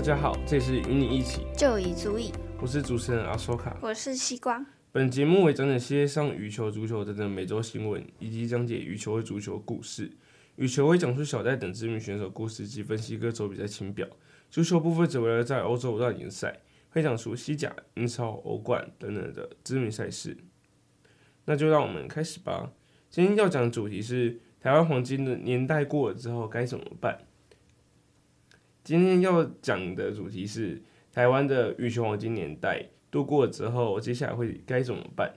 大家好，这里是与你一起就已足矣。我是主持人阿索卡，我是西瓜。本节目为讲解世界上羽球、足球等等每周新闻，以及讲解羽球和足球故事。羽球会讲述小戴等知名选手故事及分析各州比赛情表。足球部分则围绕在欧洲五大联赛，会讲述西甲、英超、欧冠等等的知名赛事。那就让我们开始吧。今天要讲的主题是台湾黄金的年代过了之后该怎么办？今天要讲的主题是台湾的羽球黄金年代度过之后，接下来会该怎么办？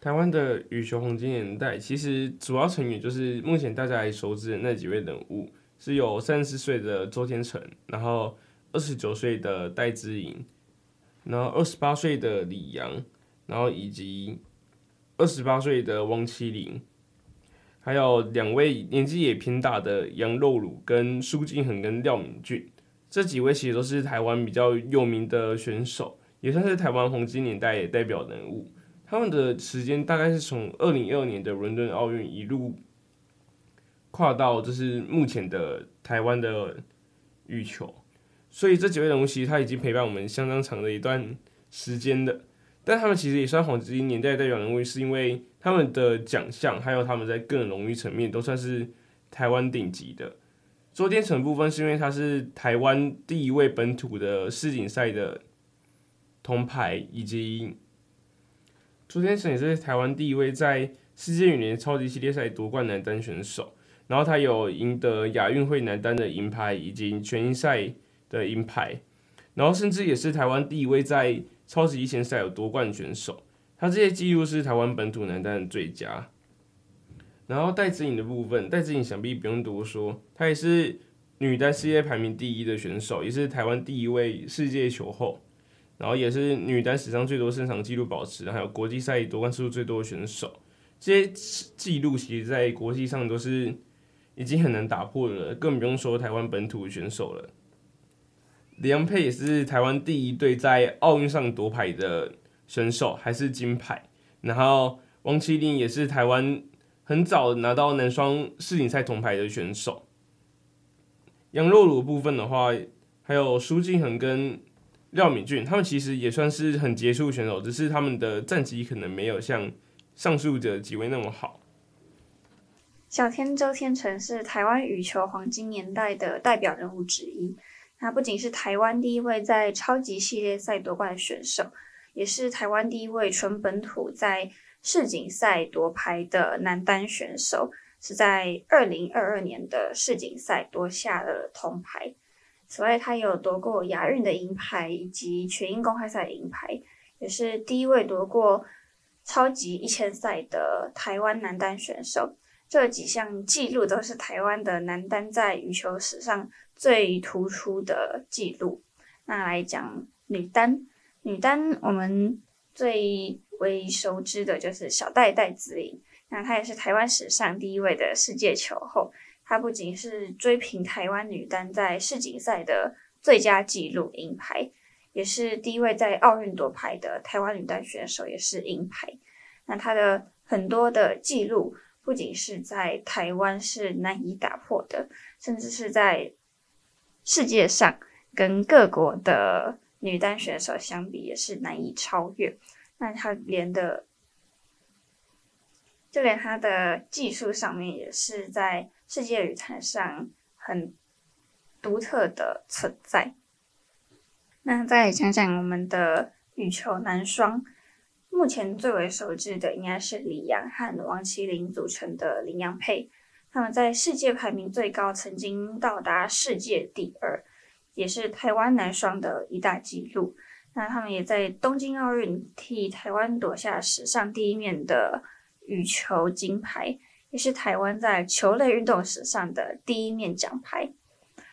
台湾的羽球黄金年代其实主要成员就是目前大家熟知的那几位人物，是有三十岁的周天成，然后二十九岁的戴资颖，然后二十八岁的李阳，然后以及二十八岁的王齐麟。还有两位年纪也偏大的杨肉鲁跟苏敬恒跟廖敏俊，这几位其实都是台湾比较有名的选手，也算是台湾黄金年代的代表人物。他们的时间大概是从二零一二年的伦敦奥运一路跨到就是目前的台湾的羽球，所以这几位人物其实他已经陪伴我们相当长的一段时间了。但他们其实也算黄金年代代表人物，是因为他们的奖项还有他们在个人荣誉层面都算是台湾顶级的。周天成部分是因为他是台湾第一位本土的世锦赛的铜牌，以及周天成也是台湾第一位在世界羽联超级系列赛夺冠男单选手。然后他有赢得亚运会男单的银牌，以及全英赛的银牌，然后甚至也是台湾第一位在超级一千赛有夺冠选手，他这些记录是台湾本土男单的最佳。然后戴资颖的部分，戴资颖想必不用多说，她也是女单世界排名第一的选手，也是台湾第一位世界球后，然后也是女单史上最多胜场纪录保持，还有国际赛夺冠次数最多的选手。这些记录其实，在国际上都是已经很难打破了，更不用说台湾本土的选手了。李洋配也是台湾第一对在奥运上夺牌的选手，还是金牌。然后王齐麟也是台湾很早拿到男双世锦赛铜牌的选手。杨肉鲁部分的话，还有苏敬恒跟廖敏俊，他们其实也算是很杰出选手，只是他们的战绩可能没有像上述的几位那么好。小天周天成是台湾羽球黄金年代的代表人物之一。他不仅是台湾第一位在超级系列赛夺冠的选手，也是台湾第一位纯本土在世锦赛夺牌的男单选手，是在二零二二年的世锦赛夺下了铜牌。此外，他有夺过亚运的银牌以及全英公开赛的银牌，也是第一位夺过超级一千赛的台湾男单选手。这几项纪录都是台湾的男单在羽球史上最突出的记录。那来讲女单，女单我们最为熟知的就是小戴戴资颖。那她也是台湾史上第一位的世界球后。她不仅是追平台湾女单在世锦赛的最佳纪录银牌，也是第一位在奥运夺牌的台湾女单选手，也是银牌。那她的很多的纪录不仅是在台湾是难以打破的，甚至是在世界上跟各国的女单选手相比也是难以超越。那她连的，就连她的技术上面也是在世界羽坛上很独特的存在。那再讲讲我们的羽球男双，目前最为熟知的应该是李阳和王齐麟组成的羚羊配。他们在世界排名最高，曾经到达世界第二，也是台湾男双的一大纪录。那他们也在东京奥运替台湾夺下史上第一面的羽球金牌，也是台湾在球类运动史上的第一面奖牌。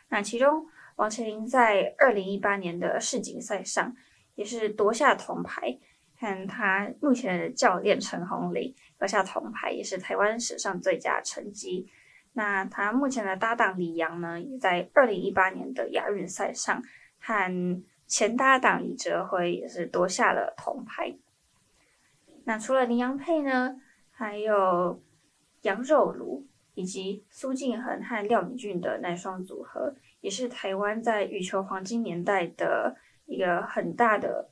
那其中，王齐麟在二零一八年的世锦赛上也是夺下铜牌，看他目前的教练陈鸿麟。夺下铜牌也是台湾史上最佳成绩。那他目前的搭档李阳呢，也在二零一八年的亚运赛上和前搭档李哲辉也是夺下了铜牌。那除了林洋配呢，还有杨肉鲁以及苏敬恒和廖敏俊的男双组合，也是台湾在羽球黄金年代的一个很大的，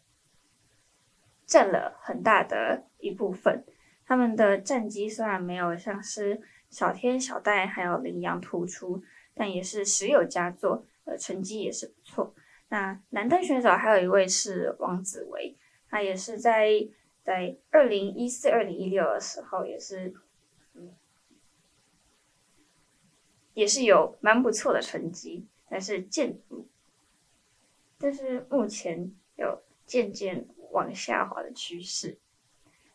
占了很大的一部分。他们的战绩虽然没有像是小天、小戴还有羚羊突出，但也是时有佳作，呃，成绩也是不错。那男单选手还有一位是王子维，他也是在在二零一四、二零一六的时候，也是，嗯，也是有蛮不错的成绩，但是渐，但是目前有渐渐往下滑的趋势。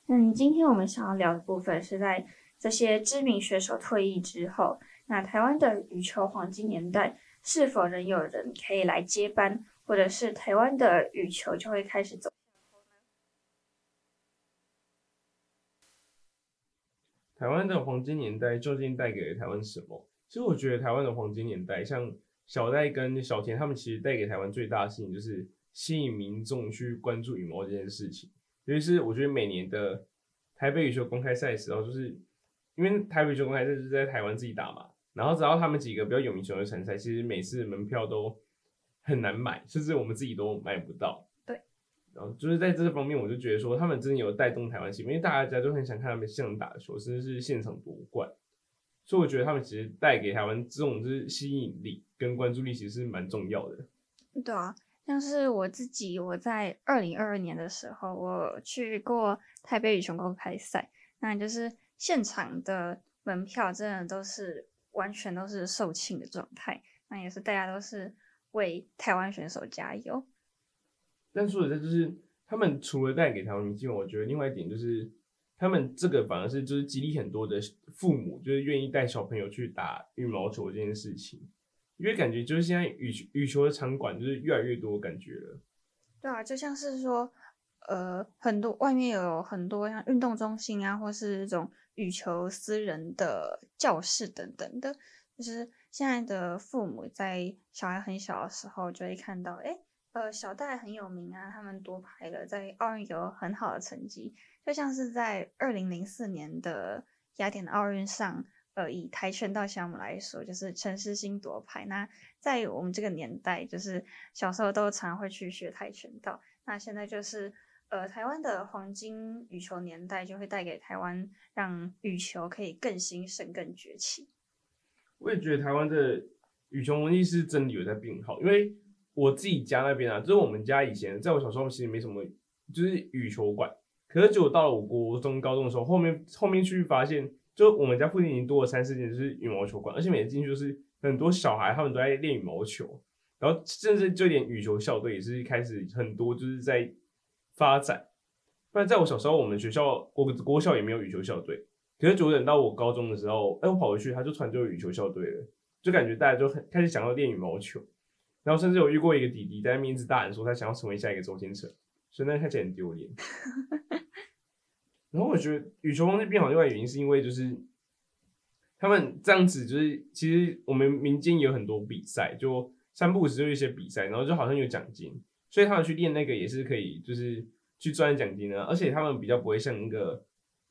嗯今天我们想要聊的部分是在这些知名选手退役之后，那台湾的羽球黄金年代。是否仍有人可以来接班，或者是台湾的羽球就会开始走？台湾的黄金年代究竟带给了台湾什么？其实我觉得台湾的黄金年代，像小戴跟小田他们，其实带给台湾最大的事情就是吸引民众去关注羽毛这件事情。尤其是我觉得每年的台北羽球公开赛的时候，就是因为台北羽球公开赛是在台湾自己打嘛。然后只要他们几个比较有名球的参赛，其实每次门票都很难买，甚至我们自己都买不到。对。然后就是在这方面，我就觉得说他们真的有带动台湾性，因为大家都很想看他们现场打球，甚至是现场夺冠。所以我觉得他们其实带给台湾这种就是吸引力跟关注力，其实是蛮重要的。对啊，像是我自己，我在二零二二年的时候，我去过台北羽球公开赛，那就是现场的门票真的都是。完全都是售罄的状态，那也是大家都是为台湾选手加油。但说实在，就是他们除了带给台湾明星，我觉得另外一点就是，他们这个反而是就是激励很多的父母，就是愿意带小朋友去打羽毛球这件事情，因为感觉就是现在羽羽球的场馆就是越来越多感觉了。对啊，就像是说，呃，很多外面有很多像运动中心啊，或是这种。羽球私人的教室等等的，就是现在的父母在小孩很小的时候就会看到，哎，呃，小戴很有名啊，他们夺牌了，在奥运有很好的成绩，就像是在二零零四年的雅典奥运上，呃，以跆拳道项目来说，就是陈诗欣夺牌。那在我们这个年代，就是小时候都常会去学跆拳道，那现在就是。呃，台湾的黄金羽球年代就会带给台湾，让羽球可以更兴盛、更崛起。我也觉得台湾的羽球文艺是真的有在变好，因为我自己家那边啊，就是我们家以前在我小时候其实没什么，就是羽球馆。可是，就到了我国中、高中的时候，后面后面去发现，就我们家附近已经多了三四间就是羽毛球馆，而且每次进去就是很多小孩他们都在练羽毛球，然后甚至就连羽球校队也是开始很多就是在。发展，不然在我小时候，我们学校国国校也没有羽球校队。可是，就等到我高中的时候，哎、我跑回去，他就突然就有羽球校队了，就感觉大家就很开始想要练羽毛球。然后，甚至有遇过一个弟弟在那边一直大喊说他想要成为下一个周星驰，所以那看起来很丢脸。然后，我觉得羽球方式变好，另外原因是因为就是他们这样子，就是其实我们民间有很多比赛，就三不五时就一些比赛，然后就好像有奖金。所以他们去练那个也是可以，就是去赚奖金的，而且他们比较不会像那个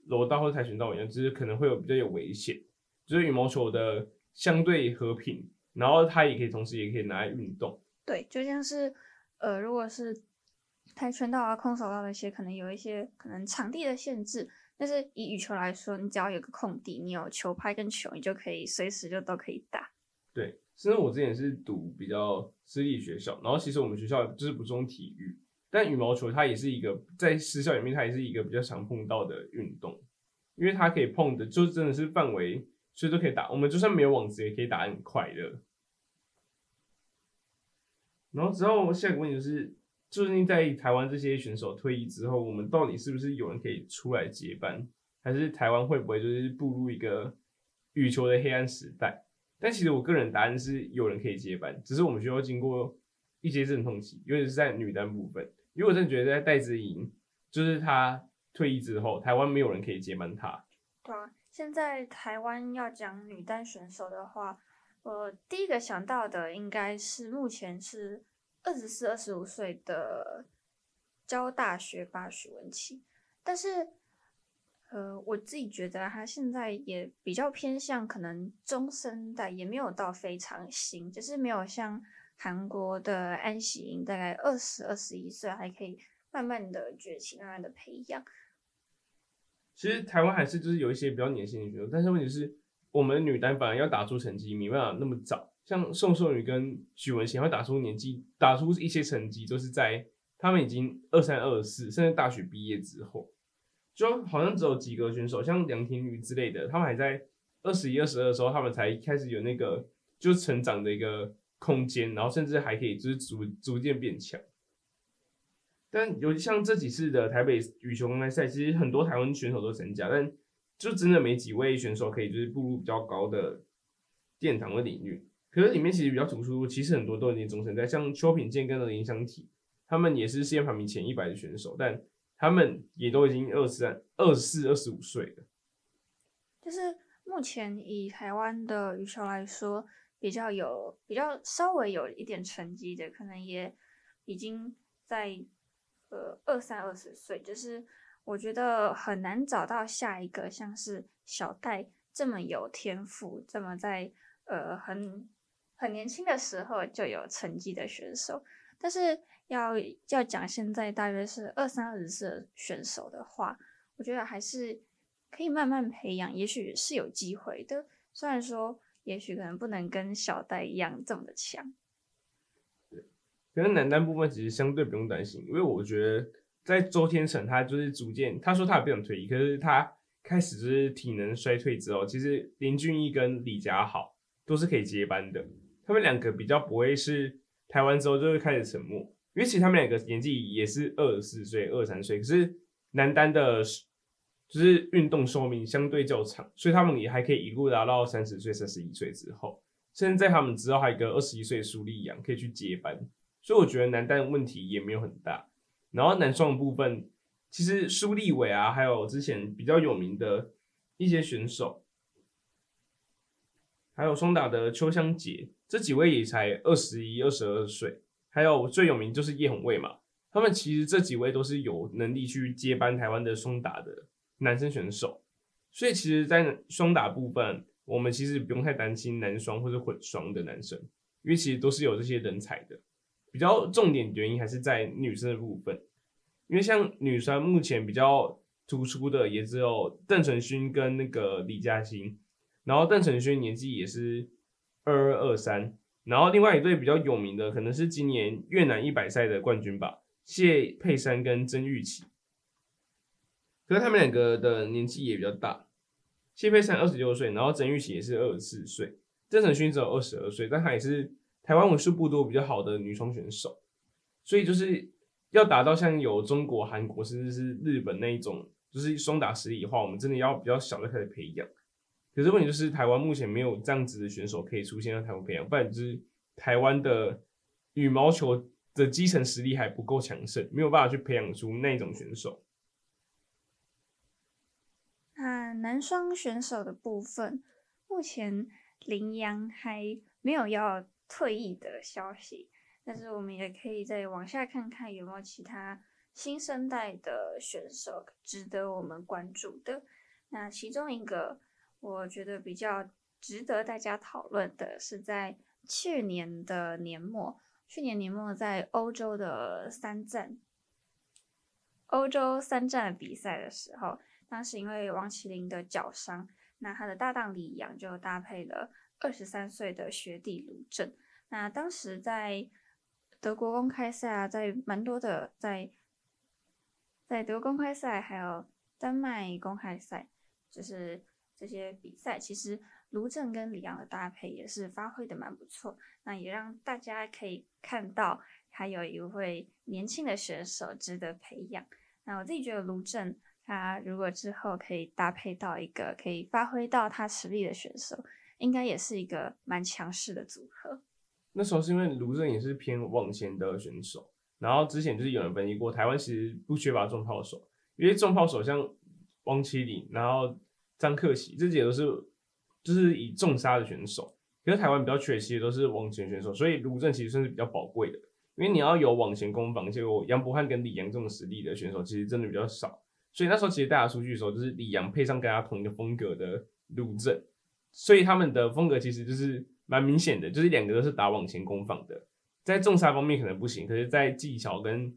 柔道或跆拳道一样，就是可能会有比较有危险。就是羽毛球的相对和平，然后它也可以同时也可以拿来运动。对，就像是呃，如果是跆拳道啊、空手道那些，可能有一些可能场地的限制，但是以羽球来说，你只要有个空地，你有球拍跟球，你就可以随时就都可以打。对。甚至我之前是读比较私立学校，然后其实我们学校就是不重体育，但羽毛球它也是一个在私校里面，它也是一个比较常碰到的运动，因为它可以碰的就真的是范围，所以都可以打。我们就算没有网子也可以打很快乐。然后之后下一个问题就是，最近在台湾这些选手退役之后，我们到底是不是有人可以出来接班，还是台湾会不会就是步入一个羽球的黑暗时代？但其实我个人答案是有人可以接班，只是我们需要经过一些阵痛期，尤其是在女单部分。因为我真的觉得在戴资颖，就是她退役之后，台湾没有人可以接班她。对啊，现在台湾要讲女单选手的话，我第一个想到的应该是目前是二十四、二十五岁的交大学霸许文琪，但是呃，我自己觉得他现在也比较偏向可能中生代，也没有到非常新，就是没有像韩国的安喜英大概二十二十一岁还可以慢慢的崛起，慢慢的培养。其实台湾还是就是有一些比较年轻的选手，但是问题是我们女单反而要打出成绩没办法那么早，像宋硕昀跟许文贤会打出年纪，打出一些成绩，都是在他们已经二三二四，甚至大学毕业之后，就好像只有几个选手，像梁天宇之类的，他们还在二十一、二十二的时候，他们才开始有那个就成长的一个空间，然后甚至还可以就是逐逐渐变强。但有像这几次的台北羽球公开赛，其实很多台湾选手都参加，但就真的没几位选手可以就是步入比较高的殿堂的领域。可是里面其实比较突出，其实很多都已经终身在，像邱品健跟林湘体，他们也是世界排名前一百的选手，但他们也都已经二十三、二十四、二十五岁了。就是目前以台湾的羽球来说，比较有、比较稍微有一点成绩的，可能也已经在。呃，二三二十岁，就是我觉得很难找到下一个像是小戴这么有天赋，这么在呃很很年轻的时候就有成绩的选手。但是要要讲现在大约是二三二十岁选手的话，我觉得还是可以慢慢培养，也许是有机会的。虽然说，也许可能不能跟小戴一样这么的强。可能男单部分其实相对不用担心，因为我觉得在周天成他就是逐渐，他说他也不想退役，可是他开始就是体能衰退之后，其实林俊毅跟李佳豪都是可以接班的。他们两个比较不会是台湾之后就会开始沉默，因为其实他们两个年纪也是二十四岁、二十三岁，可是男单的就是运动寿命相对较长，所以他们也还可以一路达到三十岁、三十一岁之后，甚至在他们之后还有一个二十一岁苏立阳可以去接班。所以我觉得男单问题也没有很大，然后男双的部分，其实苏立伟啊，还有之前比较有名的一些选手，还有双打的邱湘洁，这几位也才二十一、二十二岁，还有最有名就是叶红卫嘛，他们其实这几位都是有能力去接班台湾的双打的男生选手，所以其实，在双打部分，我们其实不用太担心男双或者混双的男生，因为其实都是有这些人才的。比较重点原因还是在女生的部分，因为像女双目前比较突出的也只有邓淳勋跟那个李嘉欣，然后邓淳勋年纪也是二二二三，然后另外一对比较有名的可能是今年越南一百赛的冠军吧，谢佩珊跟曾玉琪，可是他们两个的年纪也比较大，谢佩珊二十六岁，然后曾玉琪也是二十四岁，郑成勋只有二十二岁，但他也是。台湾为数不多比较好的女双选手，所以就是要达到像有中国、韩国甚至是日本那一种，就是双打实力的话，我们真的要比较小的开始培养。可是问题就是台湾目前没有这样子的选手可以出现在台湾培养，不然就是台湾的羽毛球的基层实力还不够强盛，没有办法去培养出那种选手。那男双选手的部分，目前林洋还没有要。退役的消息，但是我们也可以再往下看看有没有其他新生代的选手值得我们关注的。那其中一个我觉得比较值得大家讨论的是，在去年的年末，去年年末在欧洲的三站，欧洲三站比赛的时候，当时因为王齐麟的脚伤，那他的搭档李阳就搭配了二十三岁的学弟卢正。那当时在德国公开赛啊，在蛮多的在在德国公开赛，还有丹麦公开赛，就是这些比赛，其实卢正跟李洋的搭配也是发挥的蛮不错。那也让大家可以看到，还有一位年轻的选手值得培养。那我自己觉得卢正他如果之后可以搭配到一个可以发挥到他实力的选手，应该也是一个蛮强势的组合。那时候是因为卢正也是偏网前的选手，然后之前就是有人分析过，台湾其实不缺乏重炮手，因为重炮手像王齐麟，然后张克喜这几个都是就是以重杀的选手，可是台湾比较缺其实都是网前选手，所以卢正其实算是比较宝贵的，因为你要有网前攻防，结果杨博翰跟李阳这种实力的选手其实真的比较少，所以那时候其实大家出去的时候，就是李阳配上跟他同一个风格的卢正，所以他们的风格其实就是蛮明显的，就是两个都是打网前攻防的，在重杀方面可能不行，可是，在技巧跟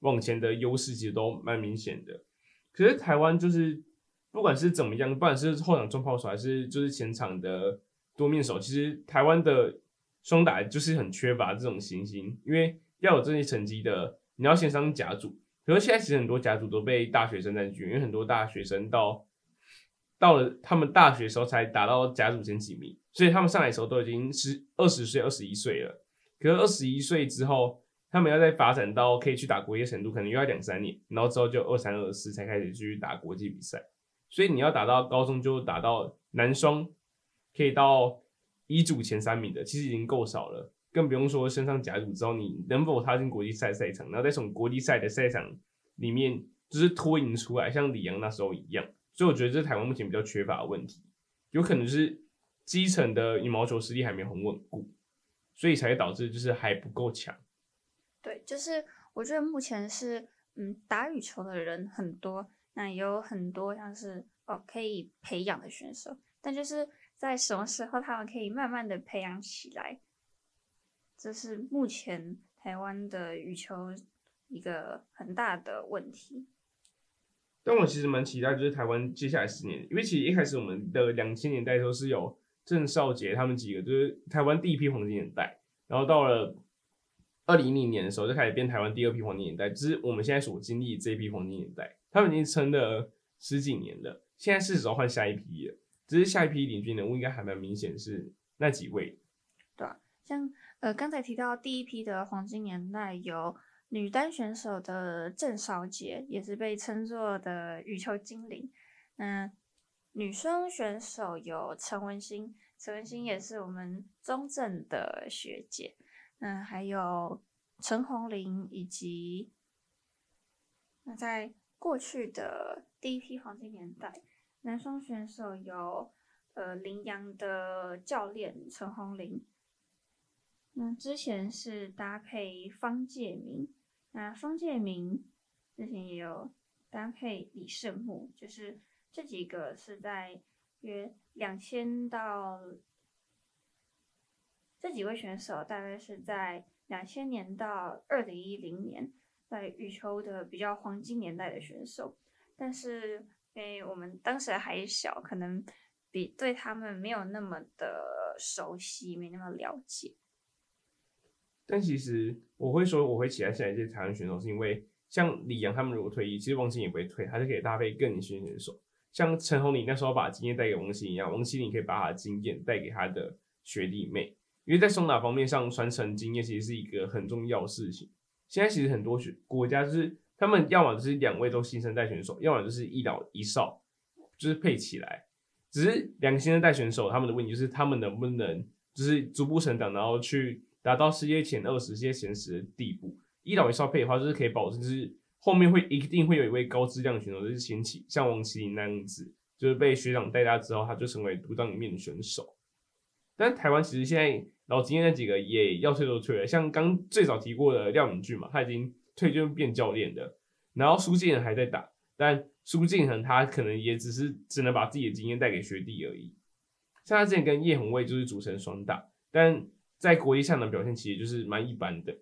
网前的优势其实都蛮明显的。可是台湾就是不管是怎么样，不管是后场重炮手还是就是前场的多面手，其实台湾的双打就是很缺乏这种行星，因为要有这些成绩的，你要先上甲组。可是现在其实很多甲组都被大学生占据，因为很多大学生到到了他们大学时候才打到甲组前几名，所以他们上来的时候都已经是二十岁、二十一岁了。可是二十一岁之后，他们要再发展到可以去打国际程度，可能又要两三年，然后之后就二三、二四才开始去打国际比赛。所以你要打到高中就打到男双可以到乙组前三名的，其实已经够少了。更不用说升上甲组之后，你能否踏进国际赛赛场，然后再从国际赛的赛场里面就是脱颖出来，像李阳那时候一样。所以我觉得这是台湾目前比较缺乏的问题，有可能是基层的羽毛球实力还没很稳固，所以才会导致就是还不够强。对，就是我觉得目前是嗯打羽球的人很多，那也有很多像是哦可以培养的选手，但就是在什么时候他们可以慢慢的培养起来？这是目前台湾的羽球一个很大的问题。但我其实蛮期待，就是台湾接下来十年，因为其实一开始我们的两千年代都是有郑少杰他们几个，就是台湾第一批黄金年代。然后到了二零一零年的时候，就开始变台湾第二批黄金年代，就是我们现在所经历这一批黄金年代。他们已经撑了十几年了，现在是时候换下一批了。只是下一批领军人物应该还蛮明显是那几位。对啊，像。呃，刚才提到第一批的黄金年代有女单选手的郑少杰，也是被称作的羽球精灵。嗯，女双选手有陈文心，陈文心也是我们中正的学姐。嗯，还有陈红玲，以及那在过去的第一批黄金年代，男双选手有呃麟洋的教练陈红玲。那之前是搭配方介明，那方介明之前也有搭配李胜木，就是这几个是在约两千到这几位选手大概是在两千年到二零一零年在羽球的比较黄金年代的选手，但是因为我们当时还小，可能比对他们没有那么的熟悉，没那么了解。但其实我会说，我会期待现在这些台湾选手，是因为像李阳他们如果退役，其实王齐麟也不会退，还是可以搭配更年轻选手。像陈鸿林那时候把经验带给王齐麟一样，王齐麟可以把他的经验带给他的学弟妹。因为在双打方面上传承经验，其实是一个很重要的事情。现在其实很多选国家就是他们要么就是两位都新生代选手，要么就是一老一少，就是配起来。只是两个新生代选手他们的问题就是他们能不能就是逐步成长，然后去。达到世界前二十、世界前十的地步，一老一少配的话，就是可以保证，就是后面会一定会有一位高质量选手就是兴起，像王麒麟那样子，就是被学长带大之后，他就成为独当一面的选手。但台湾其实现在然后今天那几个也要退都退了，像刚最早提过的廖敏俊嘛，他已经退就变教练的，然后苏敬恒还在打，但苏敬恒他可能也只是只能把自己的经验带给学弟而已。像他之前跟叶红卫就是组成双打，但在国际上的表现其实就是蛮一般的，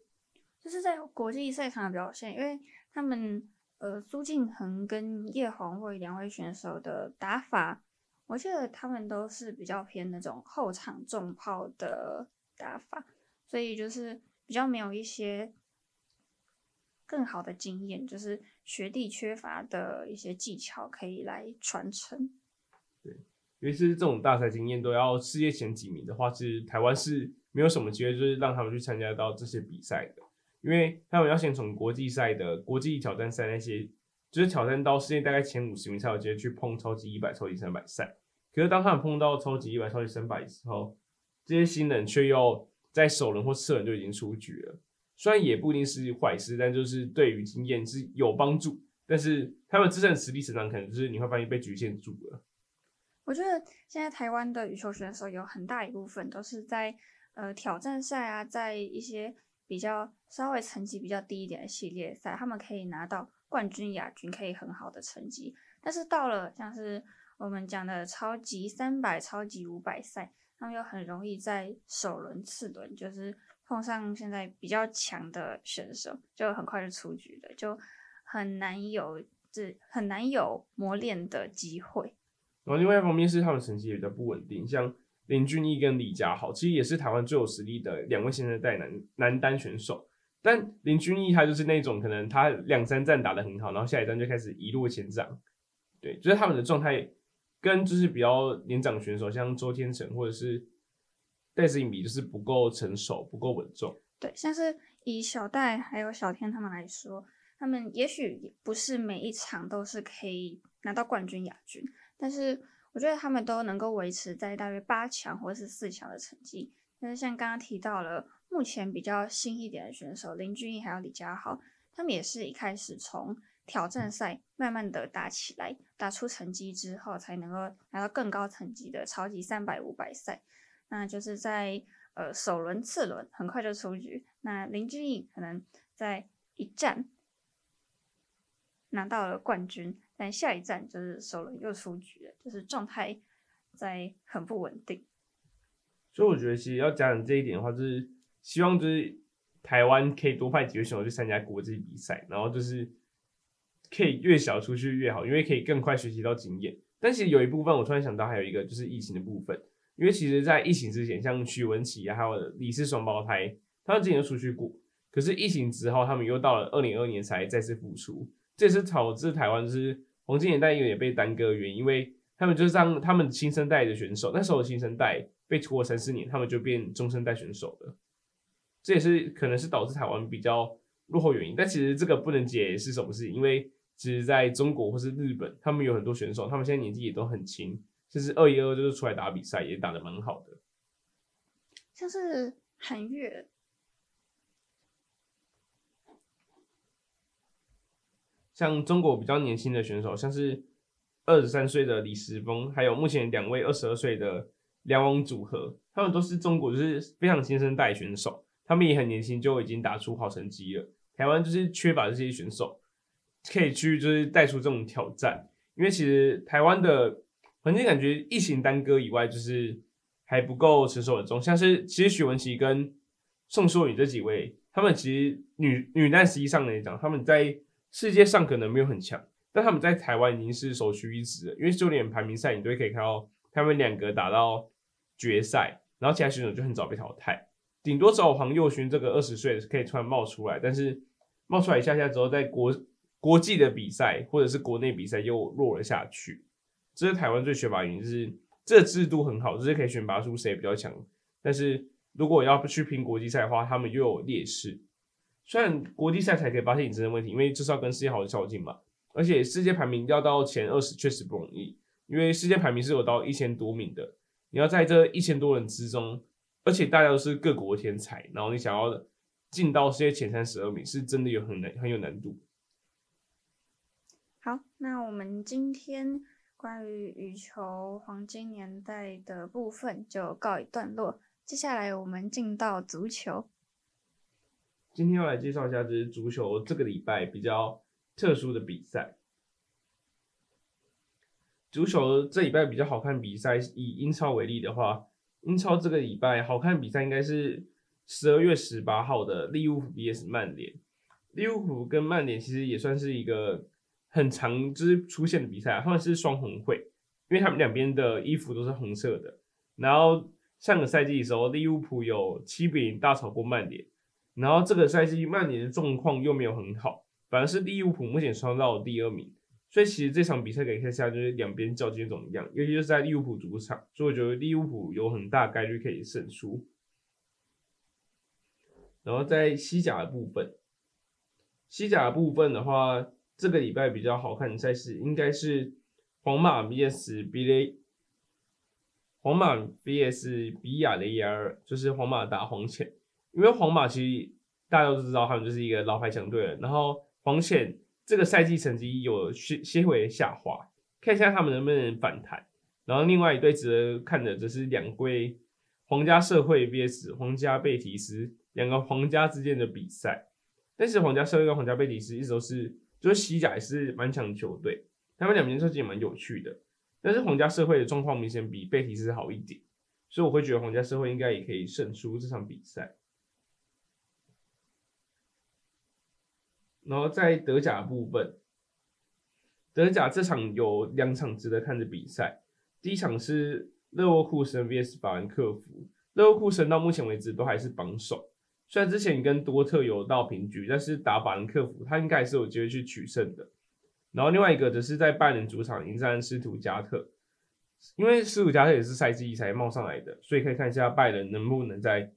就是在国际赛场的表现，因为他们呃苏敬恒跟叶红卫两位选手的打法，我记得他们都是比较偏那种后场重炮的打法，所以就是比较没有一些更好的经验，就是学弟缺乏的一些技巧可以来传承。对，尤其是这种大赛经验都要世界前几名的话，其实台湾是。没有什么机会，就是让他们去参加到这些比赛的，因为他们要先从国际赛的国际挑战赛那些，就是挑战到世界大概前五十名才有机会去碰超级一百、超级三百赛。可是当他们碰到超级一百、超级三百的时候，这些新人却又在首轮或次轮就已经出局了。虽然也不一定是坏事，但就是对于经验是有帮助。但是他们自身的实力成长，可能就是你会发现被局限住了。我觉得现在台湾的羽球选手有很大一部分都是在。呃，挑战赛啊，在一些比较稍微成绩比较低一点的系列赛，他们可以拿到冠军、亚军可以很好的成绩。但是到了像是我们讲的超级三百、超级五百赛，他们又很容易在首轮、次轮就是碰上现在比较强的选手，就很快就出局了，就很难有这很难有磨练的机会。然后另外一方面是他们成绩也比较不稳定，像林俊毅跟李佳豪，其实也是台湾最有实力的两位新生代男男单选手。但林俊毅他就是那种可能他两三站打得很好，然后下一站就开始一落千丈。对，就是他们的状态跟就是比较年长选手，像周天成或者是戴资颖比，就是不够成熟，不够稳重。对，像是以小戴还有小天他们来说，他们也许不是每一场都是可以拿到冠军、亚军。但是我觉得他们都能够维持在大约八强或者是四强的成绩。但是像刚刚提到了，目前比较新一点的选手林俊毅还有李佳豪，他们也是一开始从挑战赛慢慢的打起来，打出成绩之后，才能够拿到更高成绩的超级三百、五百赛。那就是在呃首轮、次轮很快就出局。那林俊颖可能在一站拿到了冠军。但下一站就是首轮又出局了，就是状态在很不稳定。所以我觉得其实要讲讲这一点的话，就是希望就是台湾可以多派几位选手去参加国际比赛，然后就是可以越小出去越好，因为可以更快学习到经验。但其实有一部分我突然想到还有一个就是疫情的部分，因为其实在疫情之前，像许文琪啊，还有李氏双胞胎，他们之前都出去过，可是疫情之后，他们又到了二零二二年才再次复出。这也是导致台湾就是黄金年代有点被耽搁的原因，因为他们就是让他们新生代的选手，那时候新生代被拖了三四年，他们就变中生代选手了。这也是可能是导致台湾比较落后原因。但其实这个不能解释什么事情，因为其实在中国或是日本，他们有很多选手，他们现在年纪也都很轻，就是二一二二就是出来打比赛，也打得蛮好的。像是韩月。像中国比较年轻的选手，像是二十三岁的李时峰，还有目前两位二十二岁的梁王组合，他们都是中国就是非常新生代选手，他们也很年轻就已经打出好成绩了。台湾就是缺乏这些选手，可以去就是带出这种挑战。因为其实台湾的环境感觉疫情耽搁以外，就是还不够成熟稳重。像是其实许文琪跟宋硕宇这几位，他们其实女女单实际上来讲，他们在世界上可能没有很强，但他们在台湾已经是首屈一指了。因为就连排名赛你都可以看到，他们两个打到决赛，然后其他选手就很早被淘汰。顶多只有黄佑勋这个二十岁可以突然冒出来，但是冒出来一下下之后，在国国际的比赛或者是国内比赛又落了下去。这是台湾最缺乏原因，就是这制度很好，就是可以选拔出谁比较强，但是如果要去拼国际赛的话，他们又有劣势。虽然国际赛才可以发现你真的问题，因为就是要跟世界好的较劲嘛，而且世界排名要到前二十确实不容易，因为世界排名是有到一千多名的，你要在这一千多人之中，而且大家都是各国天才，然后你想要进到世界前三十二名，是真的有很难很有难度。好，那我们今天关于羽球黄金年代的部分就告一段落，接下来我们进到足球。今天要来介绍一下，就是足球这个礼拜比较特殊的比赛。足球这礼拜比较好看比赛，以英超为例的话，英超这个礼拜好看比赛应该是十二月十八号的利物浦 VS 曼联。利物浦跟曼联其实也算是一个很常之出现的比赛，他们是双红会，因为他们两边的衣服都是红色的。然后上个赛季的时候，利物浦有七比零大炒过曼联。然后这个赛季曼联的状况又没有很好，反而是利物浦目前冲到了第二名，所以其实这场比赛可以看下就是两边较劲怎么样，尤其是在利物浦主场，所以我觉得利物浦有很大概率可以胜出。然后在西甲的部分，西甲的部分的话，这个礼拜比较好看的赛事应该是皇马 VS 比雷，皇马 VS 比亚雷亚尔，就是皇马打黄潜。因为皇马其实大家都知道，他们就是一个老牌强队了。然后黄潜这个赛季成绩有些些微下滑，看一下他们能不能反弹。然后另外一队值得看的则是两队皇家社会 VS 皇家贝蒂斯两个皇家之间的比赛。但是皇家社会跟皇家贝蒂斯一直都是就是西甲也是蛮强的球队，他们两边设计也蛮有趣的。但是皇家社会的状况明显比贝蒂斯好一点，所以我会觉得皇家社会应该也可以胜出这场比赛。然后在德甲部分，德甲这场有两场值得看的比赛，第一场是勒沃库森 VS 法兰克福，勒沃库森到目前为止都还是榜首。虽然之前跟多特有到平局，但是打法兰克福，他应该是有机会去取胜的。然后另外一个则是在拜仁主场迎战斯图加特，因为斯图加特也是赛季才冒上来的，所以可以看一下拜仁能不能在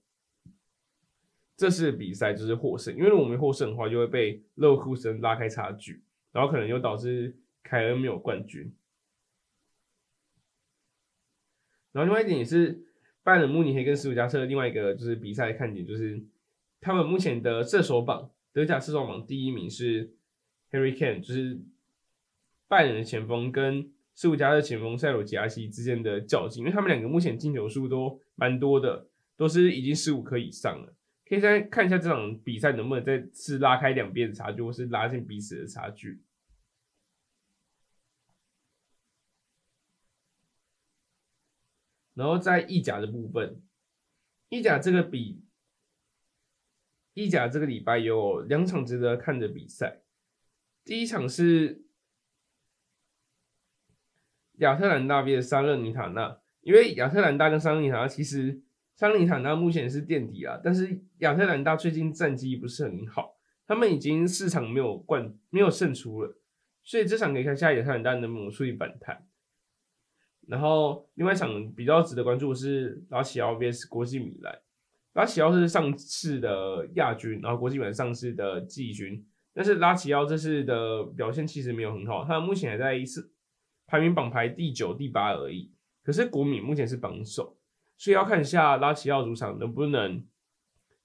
这次比赛就是获胜。因为如果没获胜的话，就会被勒库森拉开差距，然后可能又导致凯恩没有冠军。然后另外一点也是拜仁慕尼黑跟斯图加特另外一个就是比赛看点就是。他们目前的射手榜，德甲射手榜第一名是 Harry Kane，就是拜仁的前锋跟斯图加特前锋塞罗吉亚西之间的较劲，因为他们两个目前进球数都蛮多的，都是已经十五颗以上了。可以再看一下这场比赛能不能再次拉开两边的差距，或是拉近彼此的差距。然后在意甲的部分，意甲这个比。意甲这个礼拜有两场值得看的比赛，第一场是亚特兰大 VS 萨勒尼塔纳，因为亚特兰大跟萨勒尼塔纳其实萨勒尼塔纳目前是垫底啊，但是亚特兰大最近战绩不是很好，他们已经四场没有冠没有胜出了，所以这场可以看下亚特兰大能不能出现反弹。然后另外一场比较值得关注的是拉齐奥 VS 国际米兰。拉齐奥是上次的亚军，然后国际米兰上次的季军，但是拉齐奥这次的表现其实没有很好，他目前还在一次排名榜排第九、第八而已。可是国米目前是榜首，所以要看一下拉齐奥主场能不能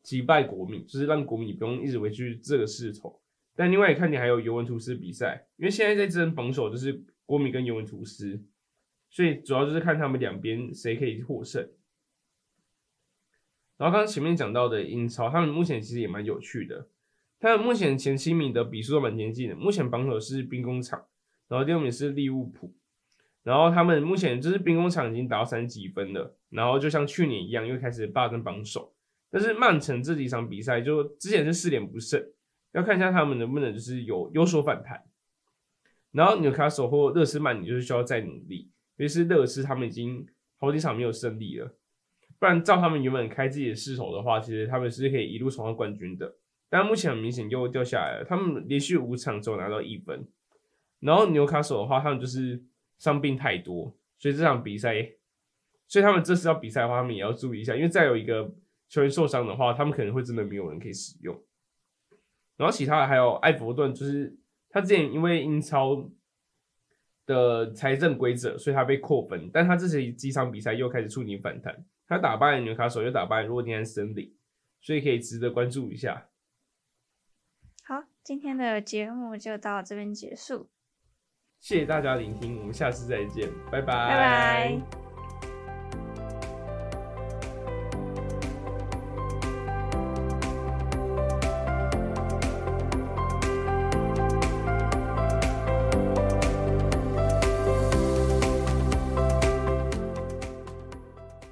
击败国米，就是让国米不用一直维持这个势头。但另外一看你还有尤文图斯比赛，因为现在在争榜首就是国米跟尤文图斯，所以主要就是看他们两边谁可以获胜。然后刚刚前面讲到的英超，他们目前其实也蛮有趣的。他们目前前七名的比数都蛮接近的。目前榜首是兵工厂，然后第二名是利物浦。然后他们目前就是兵工厂已经达到三十几分了，然后就像去年一样又开始霸占榜首。但是曼城这几场比赛就之前是四连不胜，要看一下他们能不能就是有有所反弹。然后纽卡索或勒斯曼你就是需要再努力，尤其是勒斯他们已经好几场没有胜利了。不然照他们原本开自己的势头的话，其实他们是可以一路冲上冠军的。但目前很明显又掉下来了。他们连续五场只有拿到一分。然后纽卡索的话，他们就是伤病太多，所以这场比赛，所以他们这次要比赛的话，他们也要注意一下，因为再有一个球员受伤的话，他们可能会真的没有人可以使用。然后其他的还有艾弗顿，就是他之前因为英超的财政规则，所以他被扣分，但他这次几场比赛又开始触底反弹。他打败纽卡手，又打败诺丁汉森林，所以可以值得关注一下。好，今天的节目就到这边结束。谢谢大家聆听，我们下次再见，拜拜。拜拜。